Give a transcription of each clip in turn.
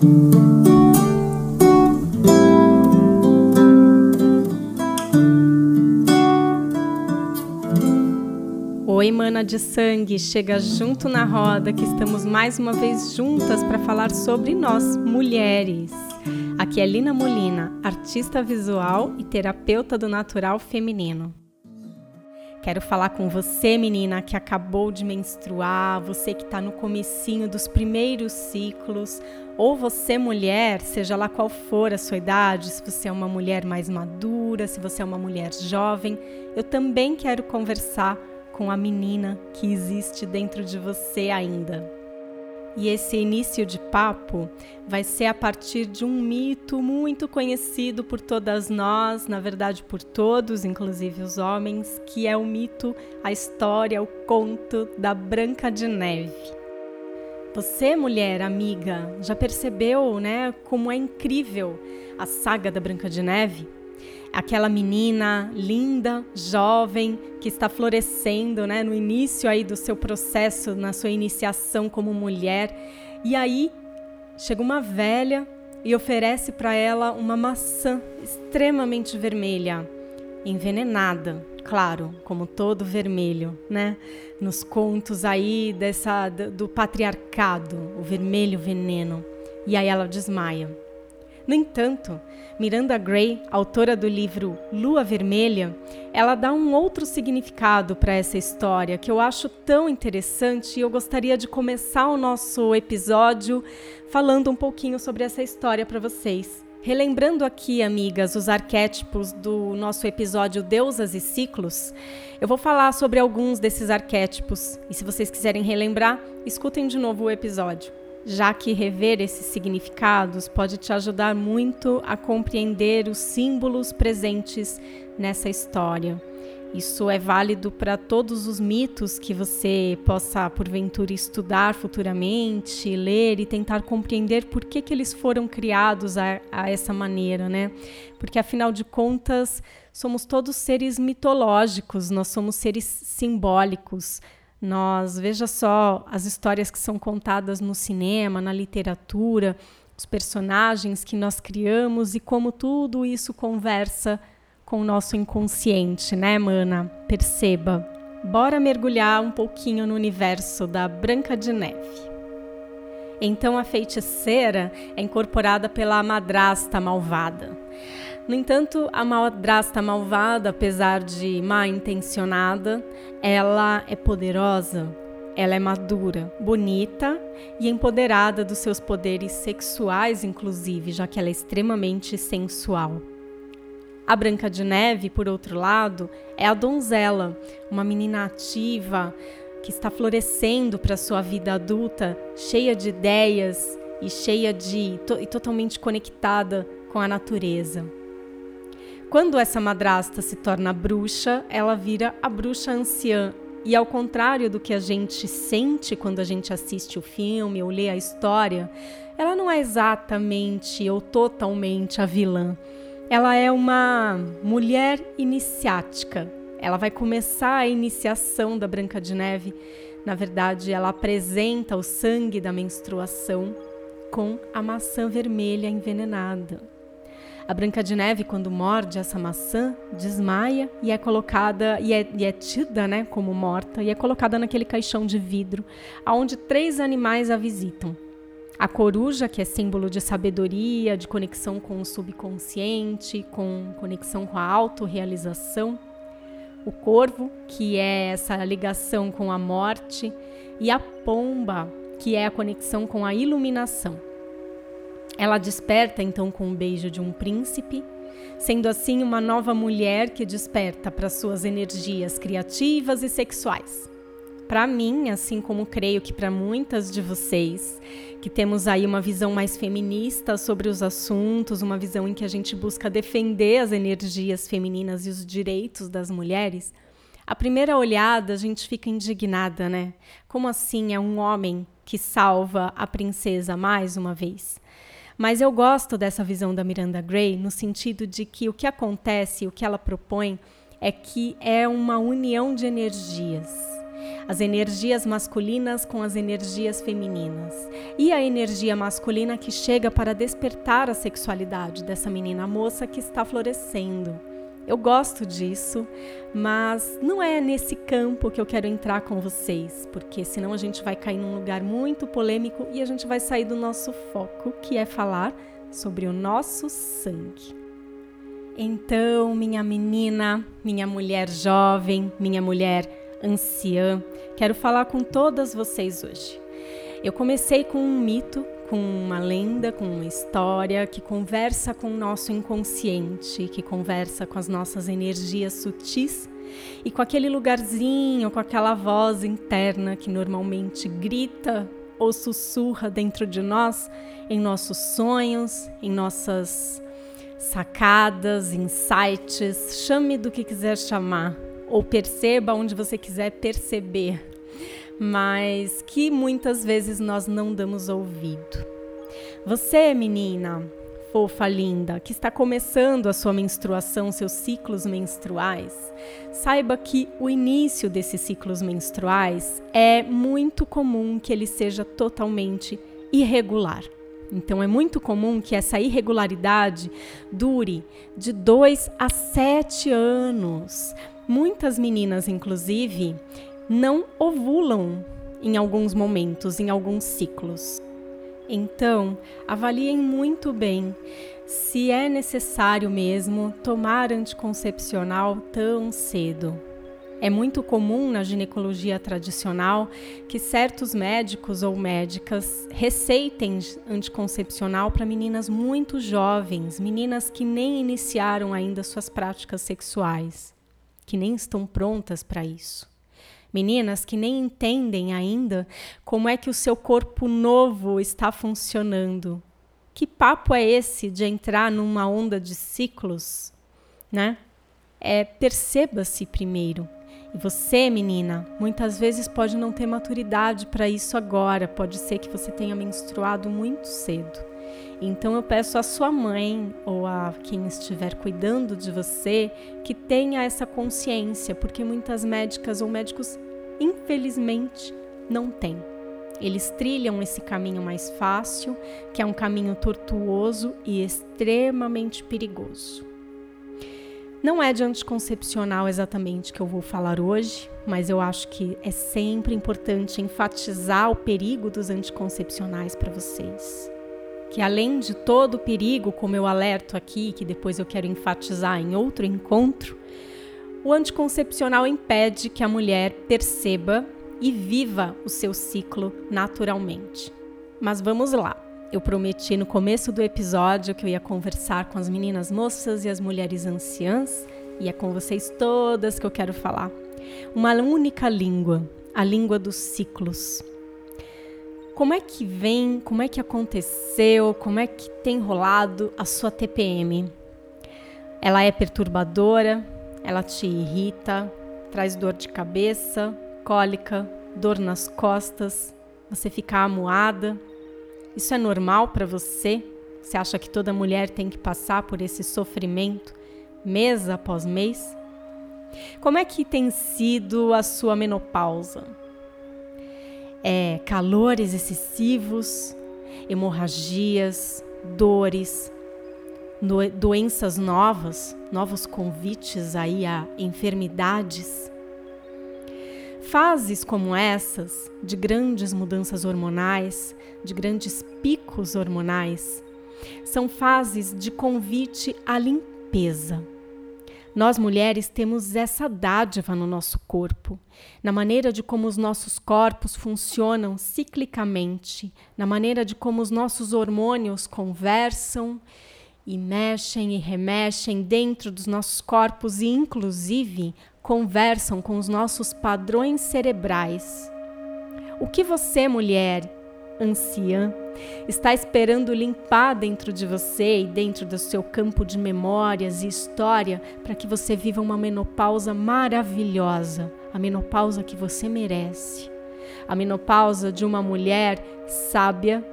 Oi, mana de sangue, chega junto na roda que estamos mais uma vez juntas para falar sobre nós, mulheres. Aqui é Lina Molina, artista visual e terapeuta do natural feminino. Quero falar com você, menina, que acabou de menstruar, você que está no comecinho dos primeiros ciclos, ou você, mulher, seja lá qual for a sua idade, se você é uma mulher mais madura, se você é uma mulher jovem, eu também quero conversar com a menina que existe dentro de você ainda. E esse início de papo vai ser a partir de um mito muito conhecido por todas nós, na verdade por todos, inclusive os homens, que é o mito, a história, o conto da Branca de Neve. Você, mulher amiga, já percebeu, né, como é incrível a saga da Branca de Neve? aquela menina linda, jovem, que está florescendo, né, no início aí do seu processo, na sua iniciação como mulher. E aí chega uma velha e oferece para ela uma maçã extremamente vermelha, envenenada, claro, como todo vermelho, né? Nos contos aí dessa do patriarcado, o vermelho veneno. E aí ela desmaia. No entanto, Miranda Gray, autora do livro Lua Vermelha, ela dá um outro significado para essa história que eu acho tão interessante e eu gostaria de começar o nosso episódio falando um pouquinho sobre essa história para vocês. Relembrando aqui, amigas, os arquétipos do nosso episódio Deusas e Ciclos, eu vou falar sobre alguns desses arquétipos e se vocês quiserem relembrar, escutem de novo o episódio já que rever esses significados pode te ajudar muito a compreender os símbolos presentes nessa história. Isso é válido para todos os mitos que você possa, porventura, estudar futuramente, ler e tentar compreender por que, que eles foram criados a, a essa maneira, né? Porque, afinal de contas, somos todos seres mitológicos, nós somos seres simbólicos, nós, veja só, as histórias que são contadas no cinema, na literatura, os personagens que nós criamos e como tudo isso conversa com o nosso inconsciente, né, mana? Perceba. Bora mergulhar um pouquinho no universo da Branca de Neve. Então a feiticeira é incorporada pela madrasta malvada. No entanto, a madrasta malvada, apesar de mal intencionada, ela é poderosa, ela é madura, bonita e empoderada dos seus poderes sexuais, inclusive, já que ela é extremamente sensual. A Branca de Neve, por outro lado, é a donzela, uma menina ativa que está florescendo para sua vida adulta, cheia de ideias e cheia de e totalmente conectada com a natureza. Quando essa madrasta se torna bruxa, ela vira a bruxa anciã. E ao contrário do que a gente sente quando a gente assiste o filme ou lê a história, ela não é exatamente ou totalmente a vilã. Ela é uma mulher iniciática. Ela vai começar a iniciação da Branca de Neve. Na verdade, ela apresenta o sangue da menstruação com a maçã vermelha envenenada. A Branca de Neve, quando morde essa maçã, desmaia e é colocada e é, e é tida, né, como morta e é colocada naquele caixão de vidro, aonde três animais a visitam. A coruja, que é símbolo de sabedoria, de conexão com o subconsciente, com conexão com a autorrealização. O corvo, que é essa ligação com a morte, e a pomba, que é a conexão com a iluminação. Ela desperta então com o beijo de um príncipe, sendo assim uma nova mulher que desperta para suas energias criativas e sexuais. Para mim, assim como creio que para muitas de vocês, que temos aí uma visão mais feminista sobre os assuntos, uma visão em que a gente busca defender as energias femininas e os direitos das mulheres, a primeira olhada a gente fica indignada, né? Como assim é um homem que salva a princesa mais uma vez? Mas eu gosto dessa visão da Miranda Gray no sentido de que o que acontece, o que ela propõe, é que é uma união de energias. As energias masculinas com as energias femininas e a energia masculina que chega para despertar a sexualidade dessa menina moça que está florescendo. Eu gosto disso, mas não é nesse campo que eu quero entrar com vocês, porque senão a gente vai cair num lugar muito polêmico e a gente vai sair do nosso foco, que é falar sobre o nosso sangue. Então, minha menina, minha mulher jovem, minha mulher anciã, quero falar com todas vocês hoje. Eu comecei com um mito, com uma lenda, com uma história que conversa com o nosso inconsciente, que conversa com as nossas energias sutis e com aquele lugarzinho, com aquela voz interna que normalmente grita ou sussurra dentro de nós, em nossos sonhos, em nossas sacadas, insights, chame do que quiser chamar, ou perceba onde você quiser perceber, mas que muitas vezes nós não damos ouvido. Você, menina, fofa linda, que está começando a sua menstruação, seus ciclos menstruais, saiba que o início desses ciclos menstruais é muito comum que ele seja totalmente irregular. Então é muito comum que essa irregularidade dure de 2 a 7 anos. Muitas meninas, inclusive, não ovulam em alguns momentos, em alguns ciclos. Então, avaliem muito bem se é necessário mesmo tomar anticoncepcional tão cedo. É muito comum na ginecologia tradicional que certos médicos ou médicas receitem anticoncepcional para meninas muito jovens, meninas que nem iniciaram ainda suas práticas sexuais, que nem estão prontas para isso. Meninas que nem entendem ainda como é que o seu corpo novo está funcionando. Que papo é esse de entrar numa onda de ciclos, né? É perceba-se primeiro e você, menina, muitas vezes pode não ter maturidade para isso agora, pode ser que você tenha menstruado muito cedo. Então eu peço à sua mãe ou a quem estiver cuidando de você que tenha essa consciência, porque muitas médicas ou médicos, infelizmente, não têm. Eles trilham esse caminho mais fácil, que é um caminho tortuoso e extremamente perigoso. Não é de anticoncepcional exatamente que eu vou falar hoje, mas eu acho que é sempre importante enfatizar o perigo dos anticoncepcionais para vocês. Que além de todo o perigo, como eu alerto aqui, que depois eu quero enfatizar em outro encontro, o anticoncepcional impede que a mulher perceba e viva o seu ciclo naturalmente. Mas vamos lá. Eu prometi no começo do episódio que eu ia conversar com as meninas moças e as mulheres anciãs, e é com vocês todas que eu quero falar. Uma única língua, a língua dos ciclos. Como é que vem, como é que aconteceu, como é que tem rolado a sua TPM? Ela é perturbadora, ela te irrita, traz dor de cabeça, cólica, dor nas costas, você fica amuada, isso é normal para você? Você acha que toda mulher tem que passar por esse sofrimento mês após mês? Como é que tem sido a sua menopausa? É calores excessivos, hemorragias, dores, do, doenças novas, novos convites aí a enfermidades? Fases como essas, de grandes mudanças hormonais, de grandes picos hormonais, são fases de convite à limpeza. Nós mulheres temos essa dádiva no nosso corpo, na maneira de como os nossos corpos funcionam ciclicamente, na maneira de como os nossos hormônios conversam e mexem e remexem dentro dos nossos corpos e, inclusive, conversam com os nossos padrões cerebrais. O que você, mulher anciã, está esperando limpar dentro de você e dentro do seu campo de memórias e história para que você viva uma menopausa maravilhosa, a menopausa que você merece. A menopausa de uma mulher sábia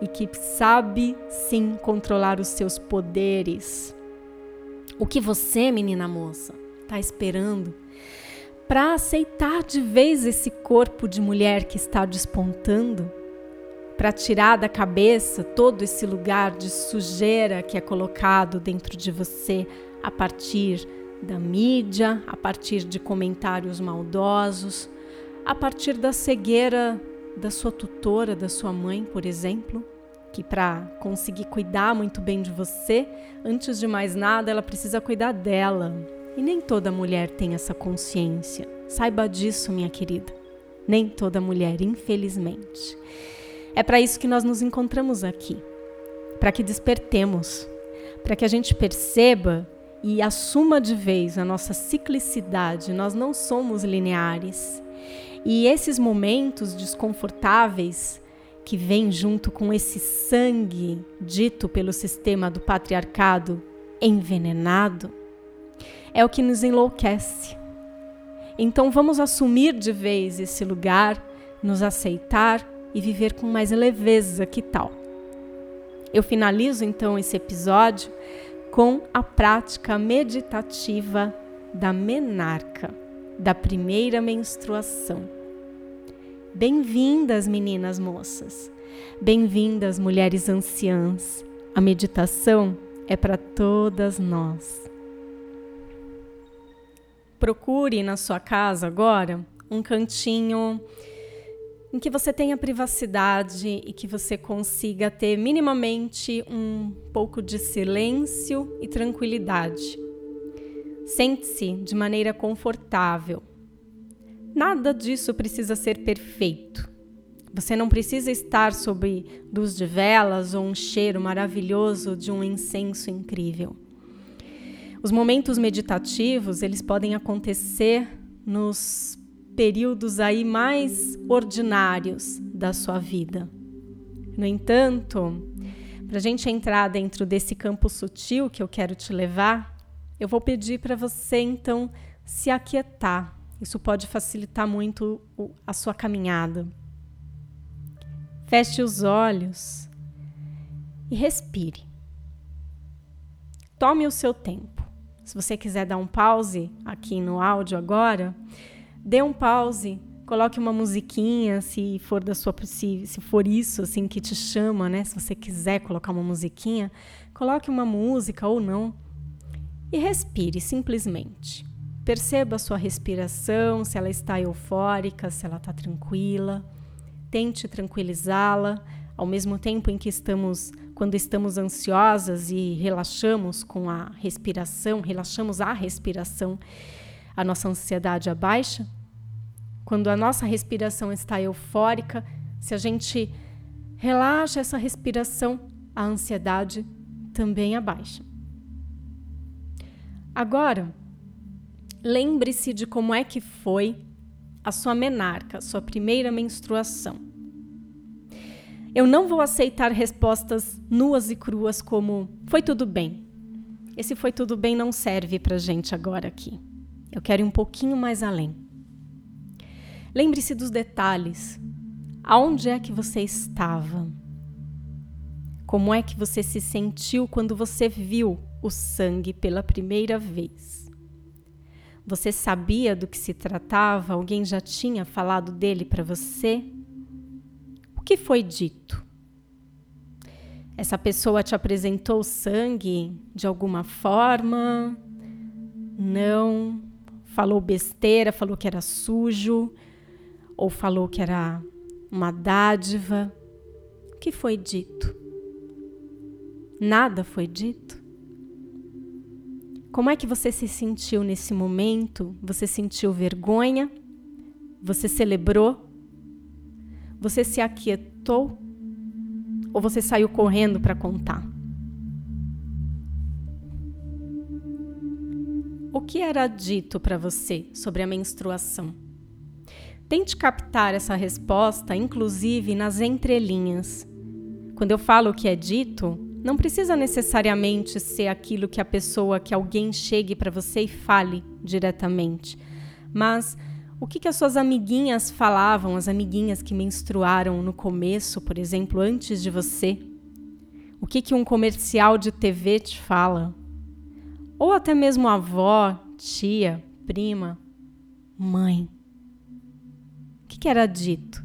e que sabe sim controlar os seus poderes. O que você, menina moça, está esperando para aceitar de vez esse corpo de mulher que está despontando, para tirar da cabeça todo esse lugar de sujeira que é colocado dentro de você a partir da mídia, a partir de comentários maldosos, a partir da cegueira da sua tutora, da sua mãe, por exemplo, que para conseguir cuidar muito bem de você, antes de mais nada, ela precisa cuidar dela. E nem toda mulher tem essa consciência. Saiba disso, minha querida. Nem toda mulher, infelizmente. É para isso que nós nos encontramos aqui para que despertemos, para que a gente perceba e assuma de vez a nossa ciclicidade. Nós não somos lineares. E esses momentos desconfortáveis que vêm junto com esse sangue dito pelo sistema do patriarcado envenenado é o que nos enlouquece. Então vamos assumir de vez esse lugar, nos aceitar e viver com mais leveza, que tal? Eu finalizo então esse episódio com a prática meditativa da menarca, da primeira menstruação. Bem-vindas, meninas moças. Bem-vindas, mulheres anciãs. A meditação é para todas nós. Procure na sua casa agora um cantinho em que você tenha privacidade e que você consiga ter minimamente um pouco de silêncio e tranquilidade. Sente-se de maneira confortável. Nada disso precisa ser perfeito. Você não precisa estar sob luz de velas ou um cheiro maravilhoso de um incenso incrível. Os momentos meditativos, eles podem acontecer nos períodos aí mais ordinários da sua vida. No entanto, para a gente entrar dentro desse campo sutil que eu quero te levar, eu vou pedir para você então se aquietar. Isso pode facilitar muito a sua caminhada. Feche os olhos e respire. Tome o seu tempo. Se você quiser dar um pause aqui no áudio agora, dê um pause, coloque uma musiquinha, se for da sua se, se for isso assim que te chama, né? Se você quiser colocar uma musiquinha, coloque uma música ou não e respire simplesmente. Perceba a sua respiração, se ela está eufórica, se ela está tranquila. Tente tranquilizá-la ao mesmo tempo em que estamos, quando estamos ansiosas e relaxamos com a respiração, relaxamos a respiração a nossa ansiedade abaixa, quando a nossa respiração está eufórica, se a gente relaxa essa respiração, a ansiedade também abaixa. Agora, lembre-se de como é que foi a sua menarca, sua primeira menstruação. Eu não vou aceitar respostas nuas e cruas como foi tudo bem. Esse foi tudo bem não serve para gente agora aqui. Eu quero ir um pouquinho mais além. Lembre-se dos detalhes. Aonde é que você estava? Como é que você se sentiu quando você viu o sangue pela primeira vez? Você sabia do que se tratava? Alguém já tinha falado dele para você? O que foi dito? Essa pessoa te apresentou o sangue de alguma forma? Não falou besteira, falou que era sujo, ou falou que era uma dádiva. O que foi dito? Nada foi dito? Como é que você se sentiu nesse momento? Você sentiu vergonha? Você celebrou? Você se aquietou? Ou você saiu correndo para contar? Que era dito para você sobre a menstruação? Tente captar essa resposta, inclusive nas entrelinhas. Quando eu falo o que é dito, não precisa necessariamente ser aquilo que a pessoa, que alguém chegue para você e fale diretamente, mas o que, que as suas amiguinhas falavam, as amiguinhas que menstruaram no começo, por exemplo, antes de você? O que, que um comercial de TV te fala? Ou até mesmo avó, tia, prima, mãe. O que, era dito?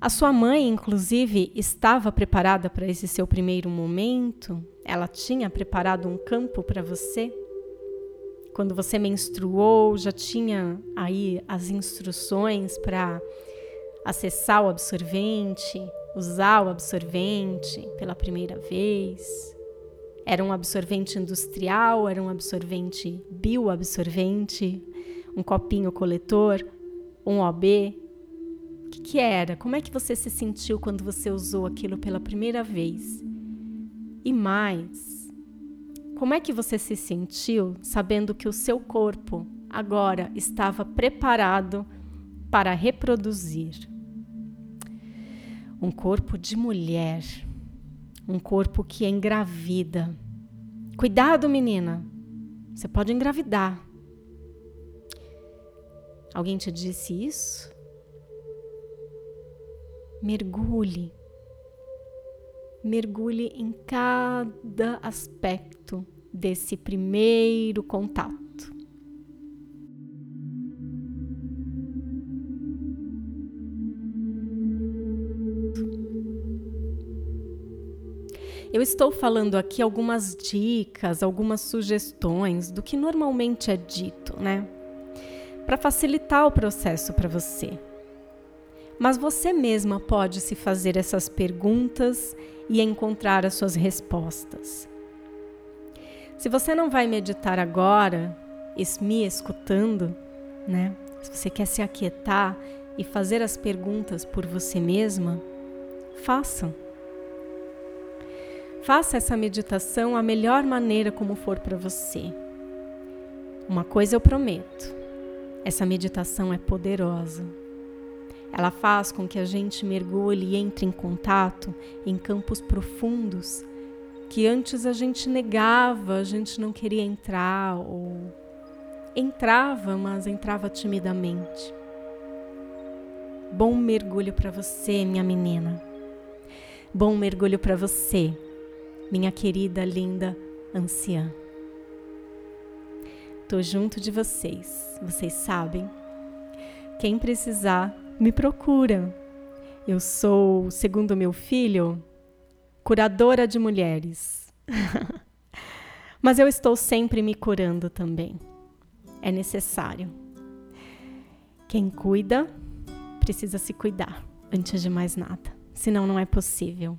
A sua mãe, inclusive, estava preparada para esse seu primeiro momento? Ela tinha preparado um campo para você? Quando você menstruou, já tinha aí as instruções para acessar o absorvente, usar o absorvente pela primeira vez? Era um absorvente industrial? Era um absorvente bioabsorvente? Um copinho coletor? Um OB? O que, que era? Como é que você se sentiu quando você usou aquilo pela primeira vez? E mais, como é que você se sentiu sabendo que o seu corpo agora estava preparado para reproduzir? Um corpo de mulher, um corpo que engravida. Cuidado, menina, você pode engravidar. Alguém te disse isso? Mergulhe mergulhe em cada aspecto desse primeiro contato. Eu estou falando aqui algumas dicas, algumas sugestões do que normalmente é dito, né? Para facilitar o processo para você. Mas você mesma pode se fazer essas perguntas e encontrar as suas respostas. Se você não vai meditar agora, me escutando, né? Se você quer se aquietar e fazer as perguntas por você mesma, faça. Faça essa meditação a melhor maneira como for para você. Uma coisa eu prometo: essa meditação é poderosa ela faz com que a gente mergulhe e entre em contato em campos profundos que antes a gente negava, a gente não queria entrar ou entrava, mas entrava timidamente. Bom mergulho para você, minha menina. Bom mergulho para você, minha querida, linda anciã. Tô junto de vocês, vocês sabem. Quem precisar, me procura. Eu sou, segundo meu filho, curadora de mulheres. Mas eu estou sempre me curando também. É necessário. Quem cuida precisa se cuidar antes de mais nada, senão não é possível.